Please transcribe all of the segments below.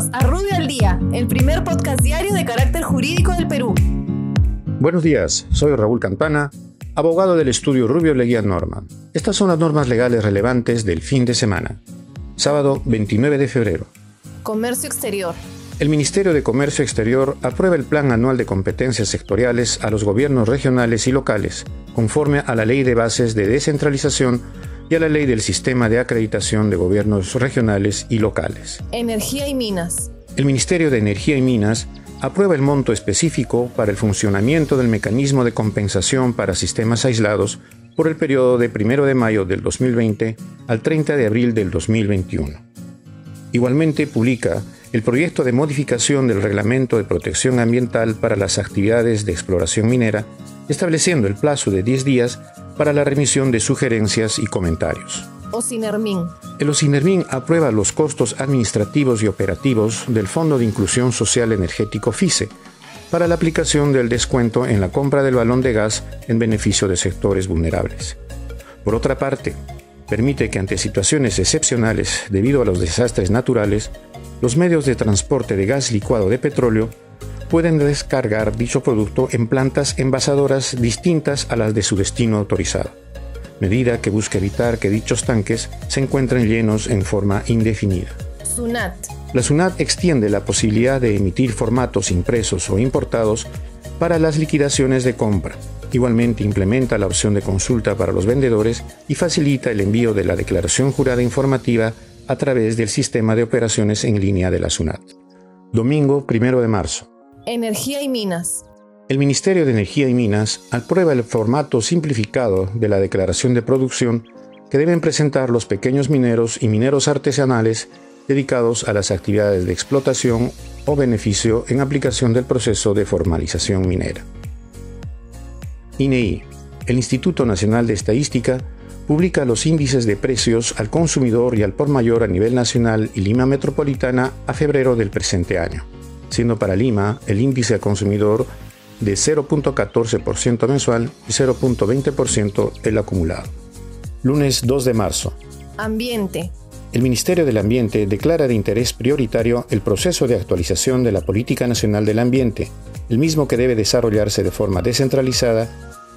Bienvenidos a Rubio al Día, el primer podcast diario de carácter jurídico del Perú. Buenos días, soy Raúl Campana, abogado del estudio Rubio Leguía Norma. Estas son las normas legales relevantes del fin de semana. Sábado 29 de febrero. Comercio exterior. El Ministerio de Comercio Exterior aprueba el Plan Anual de Competencias Sectoriales a los gobiernos regionales y locales, conforme a la Ley de Bases de Descentralización y a la Ley del Sistema de Acreditación de Gobiernos Regionales y Locales. Energía y Minas. El Ministerio de Energía y Minas aprueba el monto específico para el funcionamiento del mecanismo de compensación para sistemas aislados por el periodo de 1 de mayo del 2020 al 30 de abril del 2021. Igualmente publica el proyecto de modificación del Reglamento de Protección Ambiental para las actividades de exploración minera, estableciendo el plazo de 10 días para la remisión de sugerencias y comentarios. Ocinermin. El Ocinermin aprueba los costos administrativos y operativos del Fondo de Inclusión Social Energético FICE para la aplicación del descuento en la compra del balón de gas en beneficio de sectores vulnerables. Por otra parte, permite que ante situaciones excepcionales debido a los desastres naturales, los medios de transporte de gas licuado de petróleo pueden descargar dicho producto en plantas envasadoras distintas a las de su destino autorizado, medida que busca evitar que dichos tanques se encuentren llenos en forma indefinida. SUNAT. La SUNAT extiende la posibilidad de emitir formatos impresos o importados para las liquidaciones de compra. Igualmente implementa la opción de consulta para los vendedores y facilita el envío de la declaración jurada informativa a través del sistema de operaciones en línea de la SUNAT. Domingo 1 de marzo. Energía y Minas. El Ministerio de Energía y Minas aprueba el formato simplificado de la declaración de producción que deben presentar los pequeños mineros y mineros artesanales dedicados a las actividades de explotación o beneficio en aplicación del proceso de formalización minera. INEI, el Instituto Nacional de Estadística, publica los índices de precios al consumidor y al por mayor a nivel nacional y Lima Metropolitana a febrero del presente año siendo para Lima el índice al consumidor de 0.14% mensual y 0.20% el acumulado. Lunes 2 de marzo. Ambiente. El Ministerio del Ambiente declara de interés prioritario el proceso de actualización de la Política Nacional del Ambiente, el mismo que debe desarrollarse de forma descentralizada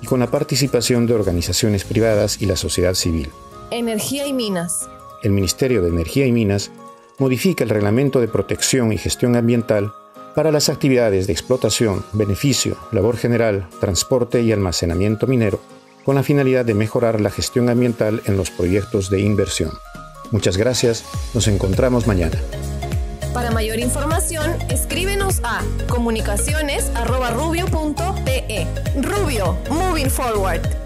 y con la participación de organizaciones privadas y la sociedad civil. Energía y Minas. El Ministerio de Energía y Minas modifica el Reglamento de Protección y Gestión Ambiental para las actividades de explotación, beneficio, labor general, transporte y almacenamiento minero, con la finalidad de mejorar la gestión ambiental en los proyectos de inversión. Muchas gracias, nos encontramos mañana. Para mayor información, escríbenos a comunicaciones.rubio.pe. Rubio, moving forward.